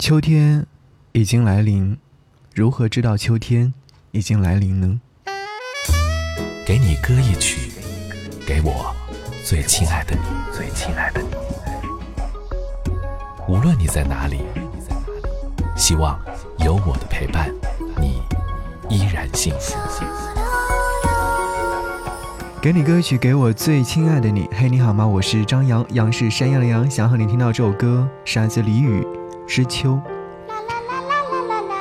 秋天已经来临，如何知道秋天已经来临呢？给你歌一曲，给我最亲爱的你，最亲爱的你。无论你在哪里，希望有我的陪伴，你依然幸福。给你歌曲，给我最亲爱的你。嘿，你好吗？我是张扬，杨是山羊的羊。想和你听到这首歌，是来自李宇《知秋》。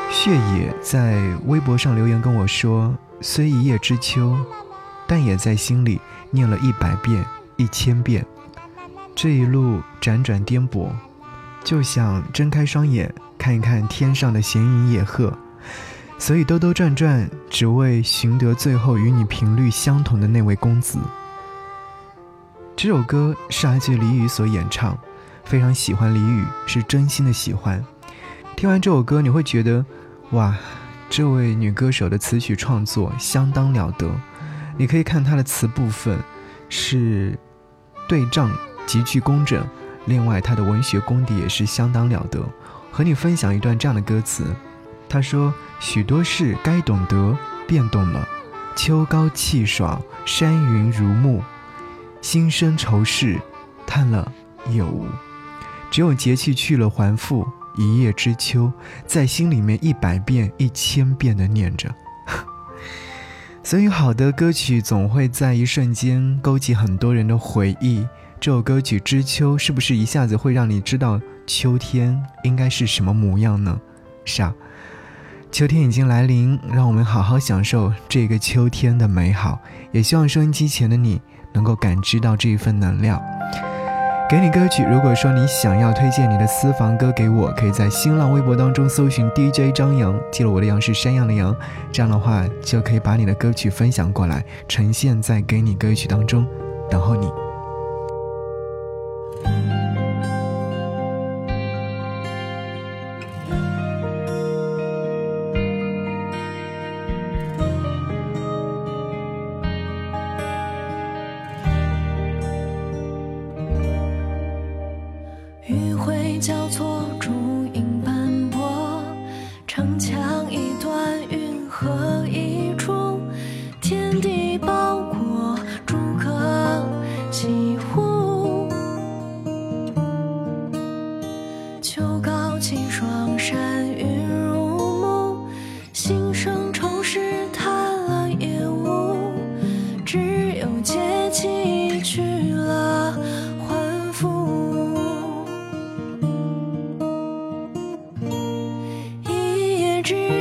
血野在微博上留言跟我说：“虽一叶知秋，但也在心里念了一百遍、一千遍。这一路辗转颠簸，就想睁开双眼看一看天上的闲云野鹤。”所以兜兜转转，只为寻得最后与你频率相同的那位公子。这首歌是阿杰李宇所演唱，非常喜欢李宇，是真心的喜欢。听完这首歌，你会觉得，哇，这位女歌手的词曲创作相当了得。你可以看她的词部分是对仗极具工整，另外她的文学功底也是相当了得。和你分享一段这样的歌词。她说：“许多事该懂得，便懂了。秋高气爽，山云如沐，心生愁事，叹了也无。只有节气去了还复，一叶知秋，在心里面一百遍、一千遍的念着。所以，好的歌曲总会在一瞬间勾起很多人的回忆。这首歌曲《知秋》是不是一下子会让你知道秋天应该是什么模样呢？是啊。”秋天已经来临，让我们好好享受这个秋天的美好。也希望收音机前的你能够感知到这一份能量。给你歌曲，如果说你想要推荐你的私房歌给我，可以在新浪微博当中搜寻 DJ 张扬，记了我的羊是山羊的羊，这样的话就可以把你的歌曲分享过来，呈现在给你歌曲当中，等候你。余晖交错，烛影心